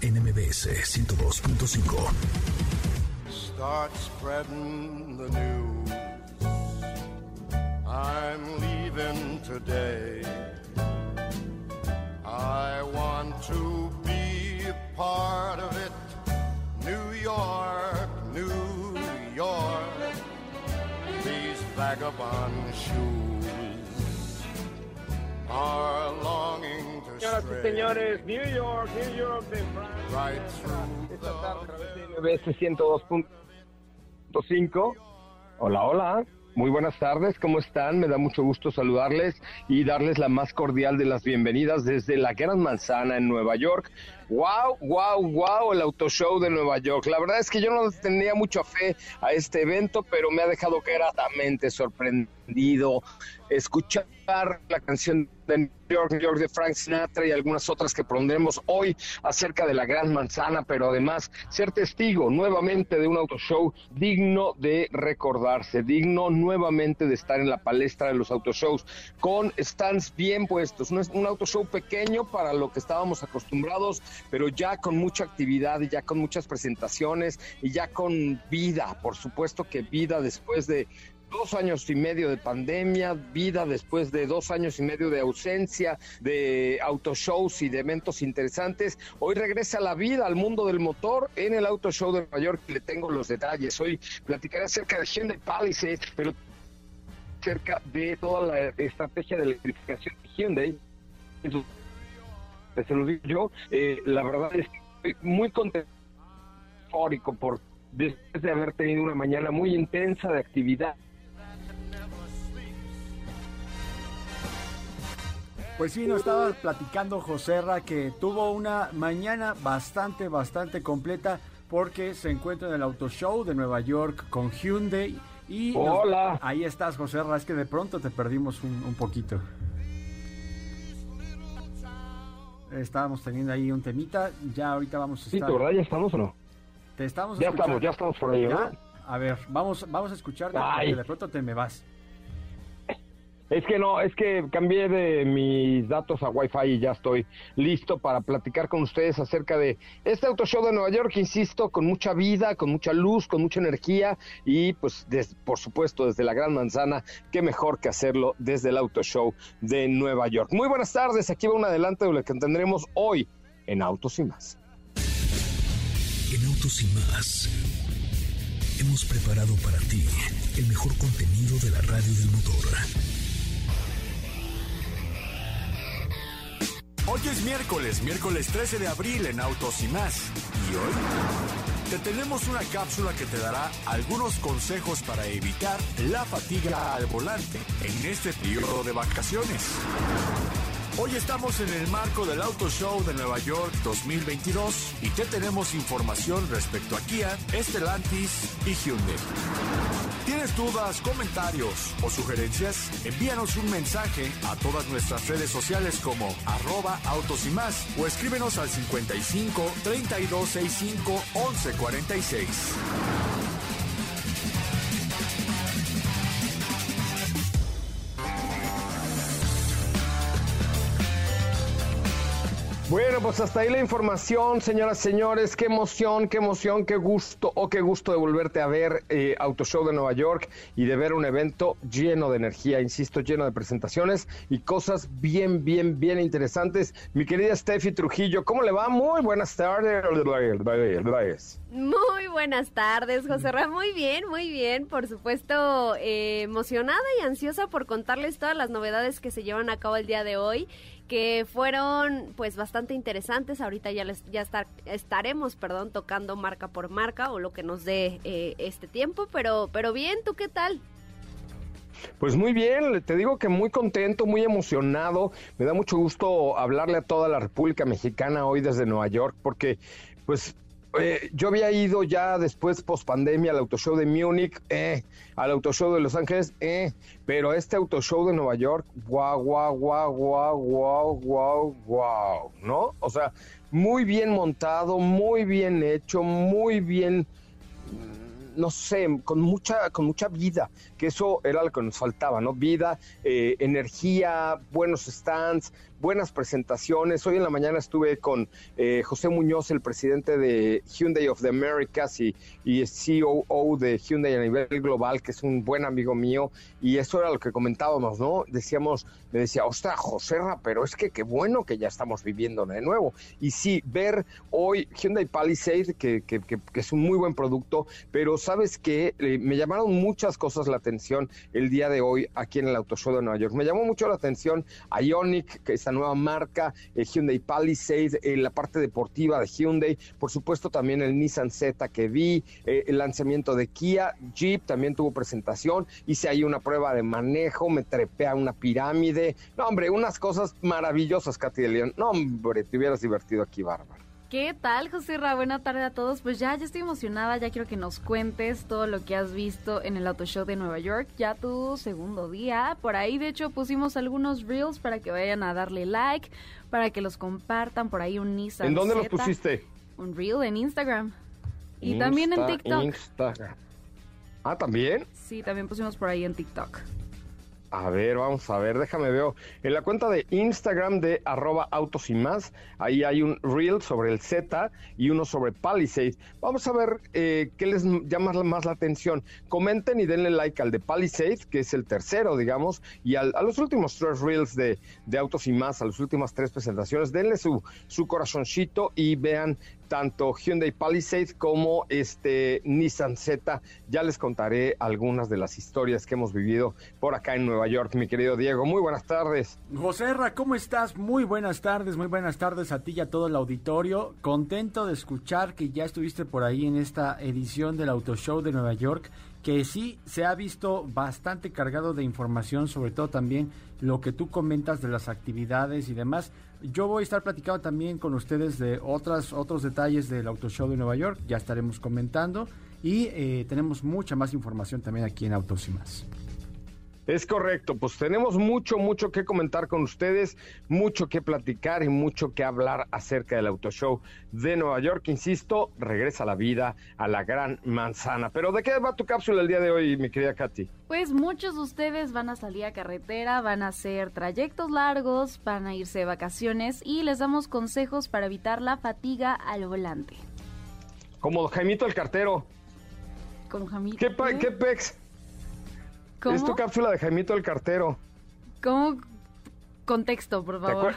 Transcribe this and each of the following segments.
NMBS 102.5. Start spreading the news. I'm leaving today. I want to be a part of it. New York, New York. These vagabond shoes Señoras y señores, New York, New York de right Esta tarde a través de MBS 102.5. Hola, hola. Muy buenas tardes, ¿cómo están? Me da mucho gusto saludarles y darles la más cordial de las bienvenidas desde la Gran Manzana en Nueva York. ¡Wow, wow, wow! El Auto Show de Nueva York. La verdad es que yo no tenía mucha fe a este evento, pero me ha dejado gratamente sorprendido escuchar la canción de New York, New York de Frank Sinatra y algunas otras que pondremos hoy acerca de la Gran Manzana, pero además ser testigo nuevamente de un auto show digno de recordarse, digno nuevamente de estar en la palestra de los auto shows con stands bien puestos. No es un auto show pequeño para lo que estábamos acostumbrados, pero ya con mucha actividad y ya con muchas presentaciones y ya con vida, por supuesto que vida después de dos años y medio de pandemia, vida después de dos años y medio de ausencia de autoshows y de eventos interesantes. Hoy regresa la vida al mundo del motor en el Auto Show de Nueva York. Le tengo los detalles. Hoy platicaré acerca de Hyundai Palisade, pero acerca de toda la estrategia de electrificación de Hyundai. Se lo digo yo, eh, la verdad es que muy contento por después de haber tenido una mañana muy intensa de actividad Pues sí, nos estaba platicando Joserra que tuvo una mañana bastante, bastante completa porque se encuentra en el Auto Show de Nueva York con Hyundai. Y nos- Hola. ahí estás, Joserra. Es que de pronto te perdimos un, un poquito. Estábamos teniendo ahí un temita. Ya ahorita vamos a Sí, estar. ¿verdad? ¿Ya estamos o no? Te estamos Ya escuchando. estamos, ya estamos por ahí. ¿verdad? A ver, vamos, vamos a escucharte Ay. porque de pronto te me vas. Es que no, es que cambié de mis datos a Wi-Fi y ya estoy listo para platicar con ustedes acerca de este auto show de Nueva York, insisto, con mucha vida, con mucha luz, con mucha energía y pues por supuesto desde la Gran Manzana, qué mejor que hacerlo desde el auto show de Nueva York. Muy buenas tardes, aquí va un adelanto de lo que tendremos hoy en Autos y más. En Autos y más hemos preparado para ti el mejor contenido de la radio del motor. Hoy es miércoles, miércoles 13 de abril en Autos y más. Y hoy te tenemos una cápsula que te dará algunos consejos para evitar la fatiga al volante en este periodo de vacaciones. Hoy estamos en el marco del Auto Show de Nueva York 2022 y te tenemos información respecto a Kia, Stellantis y Hyundai. ¿Tienes dudas, comentarios o sugerencias? Envíanos un mensaje a todas nuestras redes sociales como arroba autos y más o escríbenos al 55 3265 1146. Bueno, pues hasta ahí la información, señoras señores. Qué emoción, qué emoción, qué gusto, o qué gusto de volverte a ver eh, Auto Show de Nueva York y de ver un evento lleno de energía, insisto, lleno de presentaciones y cosas bien, bien, bien interesantes. Mi querida Steffi Trujillo, ¿cómo le va? Muy buenas tardes. Muy buenas tardes, José Ramón. Muy bien, muy bien. Por supuesto, eh, emocionada y ansiosa por contarles todas las novedades que se llevan a cabo el día de hoy que fueron pues bastante interesantes. Ahorita ya les ya estar, estaremos, perdón, tocando marca por marca o lo que nos dé eh, este tiempo, pero pero bien, ¿tú qué tal? Pues muy bien, te digo que muy contento, muy emocionado. Me da mucho gusto hablarle a toda la República Mexicana hoy desde Nueva York porque pues eh, yo había ido ya después, post pandemia, al autoshow de Múnich, eh, al autoshow de Los Ángeles, eh, pero este autoshow de Nueva York, guau, guau, guau, guau, guau, guau, guau, ¿no? O sea, muy bien montado, muy bien hecho, muy bien no sé, con mucha, con mucha vida, que eso era lo que nos faltaba, ¿no? Vida, eh, energía, buenos stands, buenas presentaciones. Hoy en la mañana estuve con eh, José Muñoz, el presidente de Hyundai of the Americas y, y COO de Hyundai a nivel global, que es un buen amigo mío, y eso era lo que comentábamos, ¿no? Decíamos, me decía, ostras, Joserra, pero es que qué bueno que ya estamos viviendo de nuevo. Y sí, ver hoy Hyundai Palisade, que, que, que, es un muy buen producto, pero sabes que eh, me llamaron muchas cosas la atención el día de hoy aquí en el Auto Show de Nueva York. Me llamó mucho la atención Ionic, que está nueva marca, el Hyundai Palisade, eh, la parte deportiva de Hyundai, por supuesto también el Nissan Z que vi, eh, el lanzamiento de Kia, Jeep también tuvo presentación, hice ahí una prueba de manejo, me trepé a una pirámide, no hombre, unas cosas maravillosas, Katy de León, no hombre, te hubieras divertido aquí, Bárbara. ¿Qué tal, José Ra? Buena tarde a todos. Pues ya, ya estoy emocionada, ya quiero que nos cuentes todo lo que has visto en el Auto Show de Nueva York, ya tu segundo día. Por ahí, de hecho, pusimos algunos reels para que vayan a darle like, para que los compartan. Por ahí un Nissan ¿En dónde los pusiste? Un reel en Instagram. Y también en TikTok. Instagram. Ah, ¿también? Sí, también pusimos por ahí en TikTok. A ver, vamos a ver, déjame ver. En la cuenta de Instagram de arroba autos y más, ahí hay un reel sobre el Z y uno sobre Palisade. Vamos a ver eh, qué les llama más la atención. Comenten y denle like al de Palisade, que es el tercero, digamos, y a los últimos tres reels de, de autos y más, a las últimas tres presentaciones. Denle su, su corazoncito y vean tanto Hyundai Palisade como este Nissan Z. Ya les contaré algunas de las historias que hemos vivido por acá en Nueva York, mi querido Diego. Muy buenas tardes. José Ra, ¿cómo estás? Muy buenas tardes, muy buenas tardes a ti y a todo el auditorio. Contento de escuchar que ya estuviste por ahí en esta edición del Auto Show de Nueva York que sí se ha visto bastante cargado de información, sobre todo también lo que tú comentas de las actividades y demás. Yo voy a estar platicando también con ustedes de otras, otros detalles del Auto Show de Nueva York, ya estaremos comentando y eh, tenemos mucha más información también aquí en Autos y más. Es correcto, pues tenemos mucho, mucho que comentar con ustedes, mucho que platicar y mucho que hablar acerca del Auto Show de Nueva York. Insisto, regresa la vida a la gran manzana. Pero ¿de qué va tu cápsula el día de hoy, mi querida Katy? Pues muchos de ustedes van a salir a carretera, van a hacer trayectos largos, van a irse de vacaciones y les damos consejos para evitar la fatiga al volante. Como Jaimito el cartero. Como Jaimito. ¿Qué, ¿Qué pex? Es tu cápsula de Jaimito el Cartero. ¿Cómo? Contexto, por favor.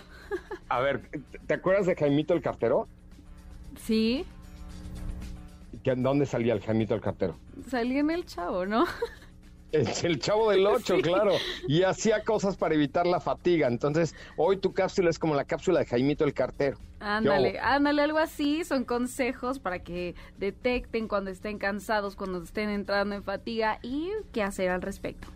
A ver, ¿te acuerdas de Jaimito el Cartero? Sí. ¿En dónde salía el Jaimito el Cartero? Salía en el chavo, ¿no? Es el chavo del 8, claro. Y hacía cosas para evitar la fatiga. Entonces, hoy tu cápsula es como la cápsula de Jaimito el Cartero. Ándale, ándale, algo así. Son consejos para que detecten cuando estén cansados, cuando estén entrando en fatiga y qué hacer al respecto.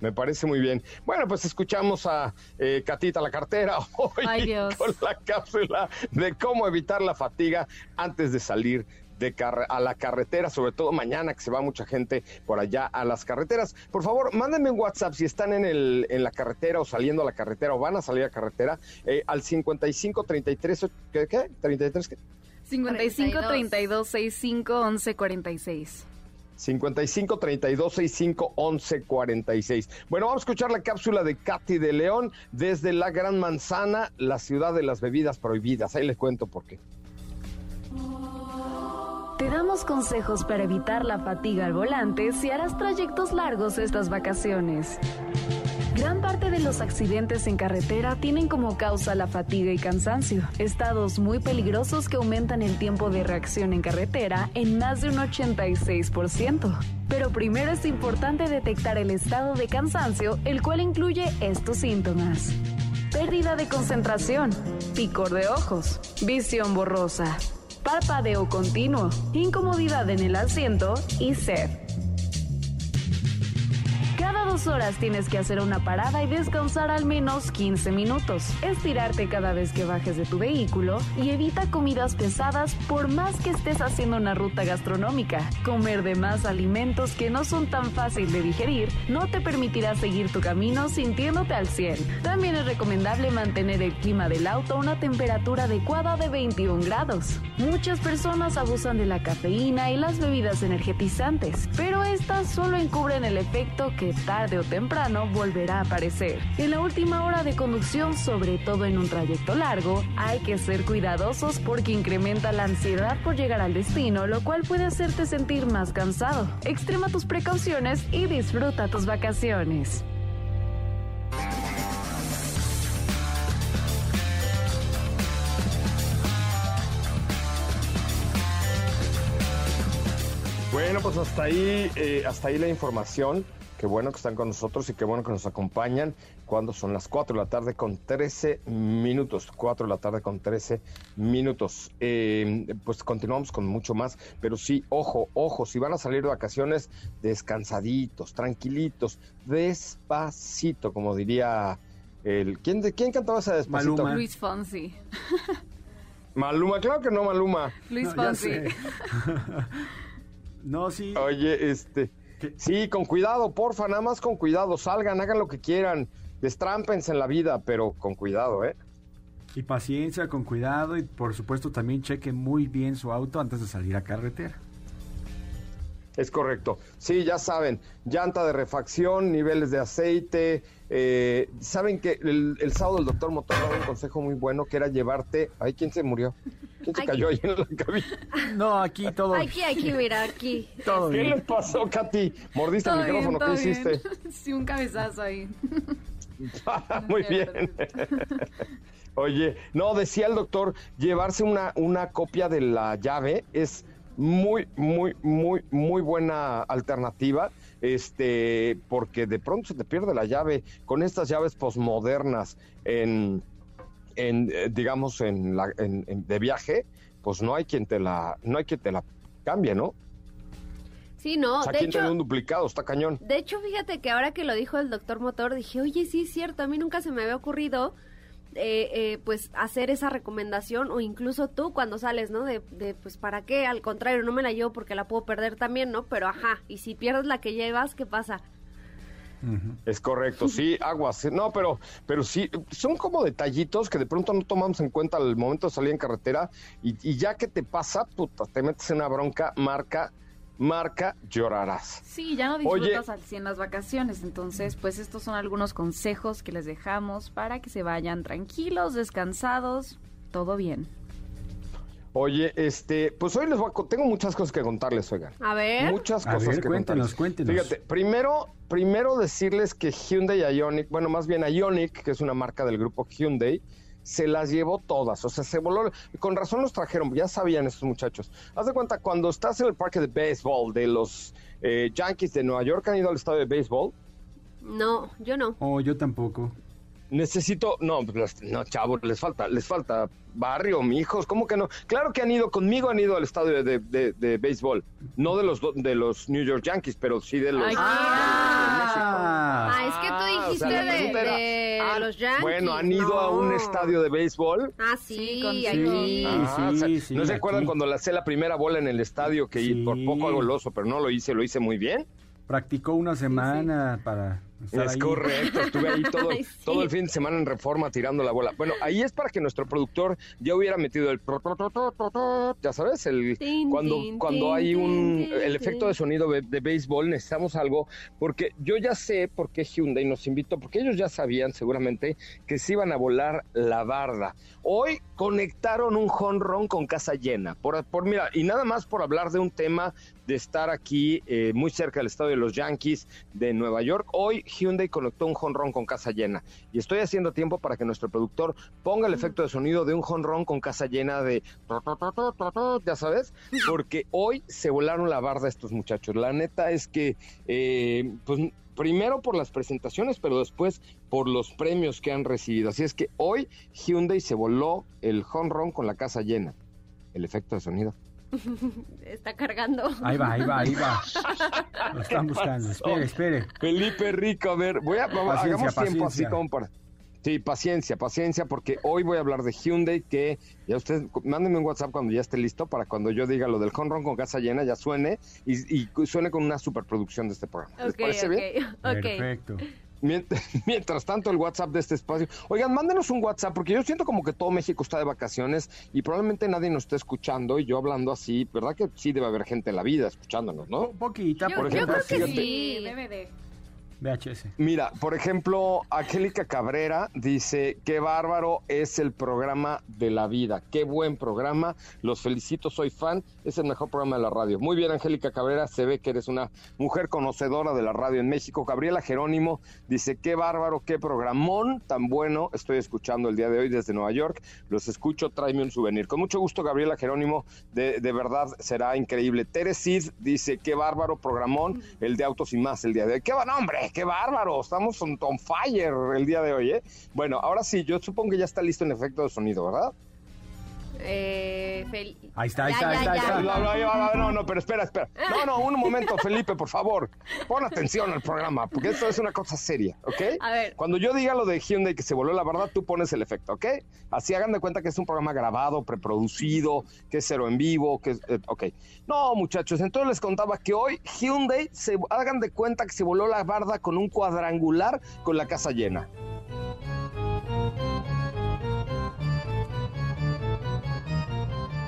Me parece muy bien. Bueno, pues escuchamos a eh, Catita la cartera hoy con la cápsula de cómo evitar la fatiga antes de salir de a la carretera, sobre todo mañana que se va mucha gente por allá a las carreteras. Por favor, mándenme un WhatsApp si están en, el, en la carretera o saliendo a la carretera o van a salir a carretera eh, al 55 33 ¿qué? qué? ¿33 qué? 55 32 65 11 46. 55 32 65 11 46. Bueno, vamos a escuchar la cápsula de Katy de León desde la Gran Manzana, la ciudad de las bebidas prohibidas. Ahí les cuento por qué. Te damos consejos para evitar la fatiga al volante si harás trayectos largos estas vacaciones. Gran parte de los accidentes en carretera tienen como causa la fatiga y cansancio, estados muy peligrosos que aumentan el tiempo de reacción en carretera en más de un 86%. Pero primero es importante detectar el estado de cansancio, el cual incluye estos síntomas. Pérdida de concentración, picor de ojos, visión borrosa, parpadeo continuo, incomodidad en el asiento y sed. Dos horas tienes que hacer una parada y descansar al menos 15 minutos. Estirarte cada vez que bajes de tu vehículo y evita comidas pesadas por más que estés haciendo una ruta gastronómica. Comer de más alimentos que no son tan fácil de digerir no te permitirá seguir tu camino sintiéndote al 100. También es recomendable mantener el clima del auto a una temperatura adecuada de 21 grados. Muchas personas abusan de la cafeína y las bebidas energetizantes, pero estas solo encubren el efecto que o temprano volverá a aparecer. En la última hora de conducción, sobre todo en un trayecto largo, hay que ser cuidadosos porque incrementa la ansiedad por llegar al destino, lo cual puede hacerte sentir más cansado. Extrema tus precauciones y disfruta tus vacaciones. Bueno, pues hasta ahí, eh, hasta ahí la información. Qué bueno que están con nosotros y qué bueno que nos acompañan cuando son las 4 de la tarde con 13 minutos. 4 de la tarde con 13 minutos. Eh, pues continuamos con mucho más, pero sí, ojo, ojo, si van a salir de vacaciones, descansaditos, tranquilitos, despacito, como diría el... ¿Quién, de, quién cantaba esa despacito? Maluma. Luis Fonsi. Maluma, claro que no, Maluma. Luis No, Fonsi. no, sí. Oye, este... ¿Qué? Sí, con cuidado, porfa, nada más con cuidado. Salgan, hagan lo que quieran. Destrámpense en la vida, pero con cuidado, ¿eh? Y paciencia, con cuidado y por supuesto también cheque muy bien su auto antes de salir a carretera. Es correcto. Sí, ya saben, llanta de refacción, niveles de aceite. eh, saben que el, el sábado el doctor Motor daba un consejo muy bueno que era llevarte. Ay, ¿quién se murió? ¿Quién se Aquí. cayó ahí en la cabina? No, aquí todo, Aquí, aquí, mira, aquí. todo ¿Qué le bien. pasó, Katy? ¿Mordiste el Todo bien, micrófono? todo ¿Qué bien. hiciste? Sí, un cabezazo ahí. Muy No, bien. Oye, no, decía el doctor, llevarse una, una copia de la llave es muy, muy, muy, muy buena alternativa, este, porque de pronto se te pierde la llave con estas llaves posmodernas en, en eh, digamos, en la, en- en- de viaje, pues no hay quien te la, no hay quien te la cambie, ¿no? Sí, no, o sea, de dé hecho, un duplicado, está cañón. de hecho, fíjate que ahora que lo dijo el doctor Motor, dije, oye, sí es cierto, a mí nunca se me había ocurrido, eh, eh, pues, hacer esa recomendación, o incluso tú cuando sales, ¿no? De, de, pues, ¿para qué? Al contrario, no me la llevo porque la puedo perder también, ¿no? Pero, ajá, y si pierdes la que llevas, ¿qué pasa? Es correcto, sí, aguas. sí, No, pero, pero sí, son como detallitos que de pronto no tomamos en cuenta al momento de salir en carretera y, y ya que te pasa, puta, te metes en una bronca, marca, marca, llorarás. Sí, ya no Oye. disfrutas al 100 las vacaciones. Entonces, pues estos son algunos consejos que les dejamos para que se vayan tranquilos, descansados, todo bien. Oye, este, pues hoy les voy a, tengo muchas cosas que contarles, oigan. A ver. Muchas A cosas ver, que cuéntenos, contarles. cuéntenos. Fíjate, primero, primero decirles que Hyundai Ioniq, bueno, más bien Ioniq, que es una marca del grupo Hyundai, se las llevó todas, o sea, se voló, con razón los trajeron, ya sabían estos muchachos. Haz de cuenta, cuando estás en el parque de béisbol de los eh, Yankees de Nueva York, han ido al estadio de béisbol, No, yo no. Oh, yo tampoco. Necesito, no, pues, no, chavos, les falta, les falta barrio, mijos, ¿cómo que no? Claro que han ido, conmigo han ido al estadio de, de- de béisbol, no de los, de los New York Yankees, pero sí de los... Ay, Ah, Ah, es que tú Ah, o dijiste sea, la de, pregunta era, de ah, los Yankees. Bueno, han ido a un No. estadio de béisbol. Ah, Sí, sí, con- aquí. Sí. Ah, o sea, sí, ¿No se aquí. acuerdan cuando lancé la primera bola en el estadio que Sí. por poco hago el oso, pero no lo hice, lo hice muy bien? Practicó una semana para Es ahí. correcto, estuve ahí todo, Ay, sí. todo el fin de semana en reforma tirando la bola. Bueno, ahí es para que nuestro productor ya hubiera metido el... Ya sabes, el cuando, cuando hay un... El efecto de sonido de, de béisbol, necesitamos algo, porque yo ya sé por qué Hyundai nos invitó, porque ellos ya sabían seguramente que se iban a volar la barda. Hoy conectaron un jonrón con casa llena. Por, por mira, y nada más por hablar de un tema de estar aquí eh, muy cerca del estadio de los Yankees de Nueva York. Hoy Hyundai conectó un jonrón con casa llena. Y estoy haciendo tiempo para que nuestro productor ponga el efecto de sonido de un jonrón con casa llena de... Ya sabes, porque hoy se volaron la barda estos muchachos. La neta es que, eh, pues primero por las presentaciones, pero después por los premios que han recibido. Así es que hoy Hyundai se voló el jonrón con la casa llena. El efecto de sonido. Está cargando. Ahí va, ahí va, ahí va. Lo están buscando. Espere, espere. Felipe Rico, a ver, voy a, vamos, Paciencia, hagamos tiempo paciencia. así como para... Sí, paciencia, paciencia, porque hoy voy a hablar de Hyundai, que ya ustedes, mándenme un WhatsApp cuando ya esté listo, para cuando yo diga lo del home run con casa llena, ya suene, y, y suene con una superproducción de este programa. ¿Les Ok, parece bien? ok, ok. Perfecto. Mientras, mientras tanto, el WhatsApp de este espacio. Oigan, mándenos un WhatsApp, porque yo siento como que todo México está de vacaciones y probablemente nadie nos esté escuchando, y yo hablando así, ¿verdad que sí debe haber gente en la vida escuchándonos, no? Po- Poquita, Yo, por yo ejemplo. creo que fíjate. sí. debe de. VHS. Mira, por ejemplo, Angélica Cabrera dice, qué bárbaro es el programa de la vida, qué buen programa, los felicito, soy fan, es el mejor programa de la radio. Muy bien, Angélica Cabrera, se ve que eres una mujer conocedora de la radio en México. Gabriela Jerónimo dice, qué bárbaro, qué programón tan bueno, estoy escuchando el día de hoy desde Nueva York, los escucho, tráeme un souvenir. Con mucho gusto, Gabriela Jerónimo, de, verdad será increíble. Teresid dice, qué bárbaro programón, el de Autos y Más el día de hoy. ¡Qué buen hombre! ¡Qué bárbaro! Estamos on, on fire el día de hoy, ¿eh? Bueno, ahora sí, yo supongo que ya está listo en efecto de sonido, ¿verdad? Eh, fel- Ahí está, ahí Ya, está, ahí ya, está, ahí ya. está. No, no, no, no, no, pero espera, espera. No, no, un momento, Felipe, por favor. Pon atención al programa, porque esto es una cosa seria, ¿ok? A ver. Cuando yo diga lo de Hyundai que se voló la verdad, tú pones el efecto, ¿ok? Así hagan de cuenta que es un programa grabado, preproducido, que es cero en vivo, que es... eh, ok. No, muchachos, entonces les contaba que hoy Hyundai, se, hagan de cuenta que se voló la barda con un cuadrangular con la casa llena.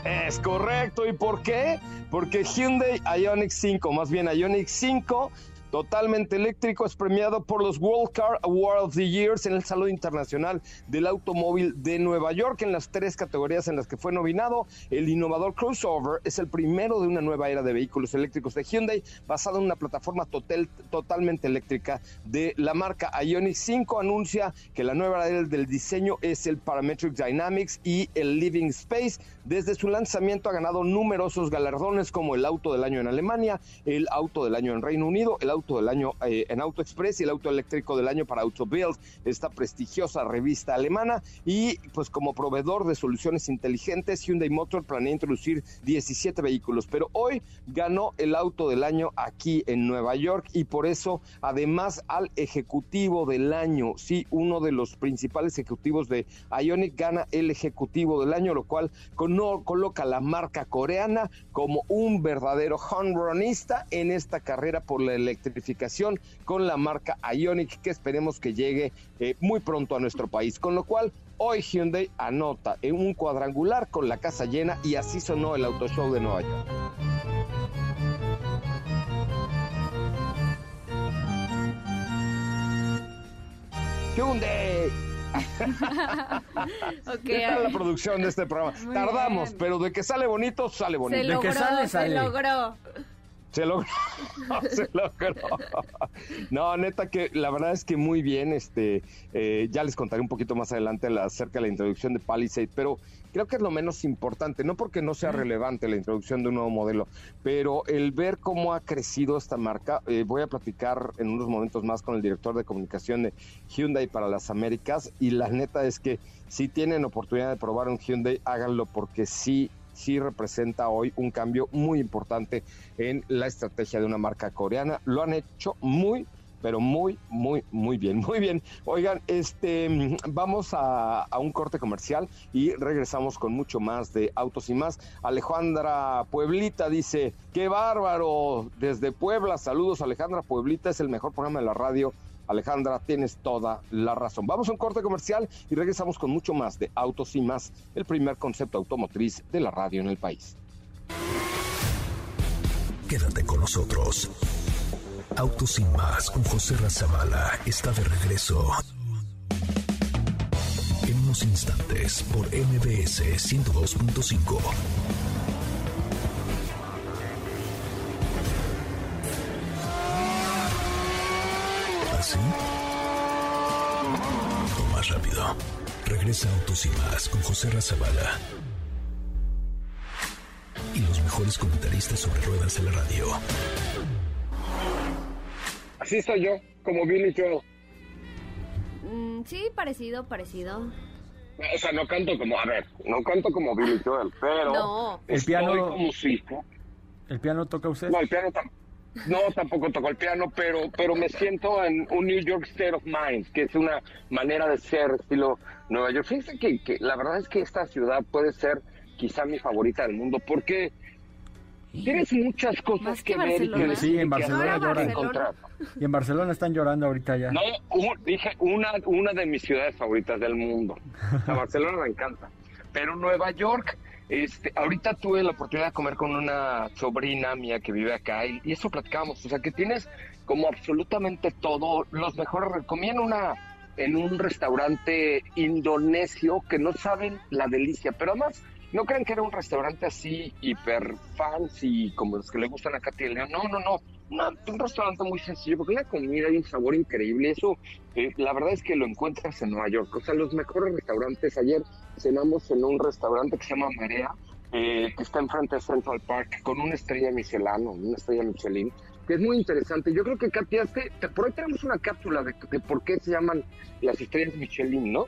Es correcto. ¿Y por qué? Porque Hyundai Ioniq 5, más bien Ioniq 5, totalmente eléctrico, es premiado por los World Car Award of the Years en el Salón Internacional del Automóvil de Nueva York en las tres categorías en las que fue nominado. El innovador crossover es el primero de una nueva era de vehículos eléctricos de Hyundai basado en una plataforma total, totalmente eléctrica de la marca Ioniq 5 anuncia que la nueva era del diseño es el Parametric Dynamics y el Living Space. Desde su lanzamiento ha ganado numerosos galardones como el auto del año en Alemania, el auto del año en Reino Unido, el auto del año eh, en Auto Express y el auto eléctrico del año para Auto Build, esta prestigiosa revista alemana. Y pues como proveedor de soluciones inteligentes, Hyundai Motor planea introducir 17 vehículos, pero hoy ganó el auto del año aquí en Nueva York y por eso además al ejecutivo del año, sí, uno de los principales ejecutivos de Ionic gana el ejecutivo del año, lo cual con- coloca la marca coreana como un verdadero honronista en esta carrera por la electrificación con la marca Ionic que esperemos que llegue eh, muy pronto a nuestro país. Con lo cual, hoy Hyundai anota en un cuadrangular con la casa llena y así sonó el Auto Show de Nueva York. Hyundai. Ok, ¿Qué a tal la producción de este programa? Muy Quedamos, bien. pero de que sale bonito, sale Se bonito. que logró, sale, se sale. logró. Se logró, se logró. No, neta que la verdad es que muy bien, este, eh, ya les contaré un poquito más adelante la- acerca de la introducción de Palisade, pero creo que es lo menos importante, no porque no sea relevante la introducción de un nuevo modelo, pero el ver cómo ha crecido esta marca, eh, voy a platicar en unos momentos más con el director de comunicación de Hyundai para las Américas y la neta es que si tienen oportunidad de probar un Hyundai, háganlo porque sí sí representa hoy un cambio muy importante en la estrategia de una marca coreana. Lo han hecho muy pero muy, muy, muy bien, muy bien. Oigan, este, vamos a, a un corte comercial y regresamos con mucho más de Autos y más. Alejandra Pueblita dice, qué bárbaro, desde Puebla, saludos Alejandra Pueblita, es el mejor programa de la radio Alejandra, tienes toda la razón. Vamos a un corte comercial y regresamos con mucho más de Autos y más, el primer concepto automotriz de la radio en el país. Quédate con nosotros. Autos y más con José Razabala está de regreso. En unos instantes por MBS 102.5. ¿Así? O más rápido. Regresa Autos y más con José Razabala. Y los mejores comentaristas sobre ruedas en la radio. Así soy yo, como Billy Joel. Mm, sí, parecido, parecido. O sea, no canto como, a ver, no canto como Billy Joel, pero No. El piano- como si ¿El piano toca usted? No, el piano tam- no, tampoco toco el piano, pero, pero me siento en un New York State of Mind, que es una manera de ser estilo Nueva York. Fíjense que, que la verdad es que esta ciudad puede ser quizá mi favorita del mundo, porque tienes muchas cosas Más que, que ver y que Barcelona. Sí, en Barcelona lloran. encontrar. Y en Barcelona están llorando ahorita ya. No, un- dije una, una de mis ciudades favoritas del mundo. A Barcelona me encanta. Pero Nueva York, este, ahorita tuve la oportunidad de comer con una sobrina mía que vive acá y, eso platicábamos. O sea, que tienes como absolutamente todo, los mejores. Comí en una en un restaurante indonesio que no saben la delicia, pero además no crean que era un restaurante así hiper fancy como los que le gustan a Katy León. No, no, no. Una- un restaurante muy sencillo, porque la comida y un sabor increíble. Eso, eh, la verdad es que lo encuentras en Nueva York. O sea, los mejores restaurantes. Ayer cenamos en un restaurante que se llama Marea, eh, que está enfrente de Central Park, con una estrella Michelin, una estrella Michelin, que es muy interesante. Yo creo que, este- te- por ahí tenemos una cápsula de, de por qué se llaman las estrellas Michelin, ¿no?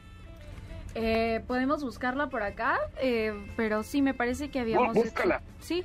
Eh, Podemos buscarla por acá, eh, pero sí, me parece que habíamos... Bú- búscala. hecho- Sí,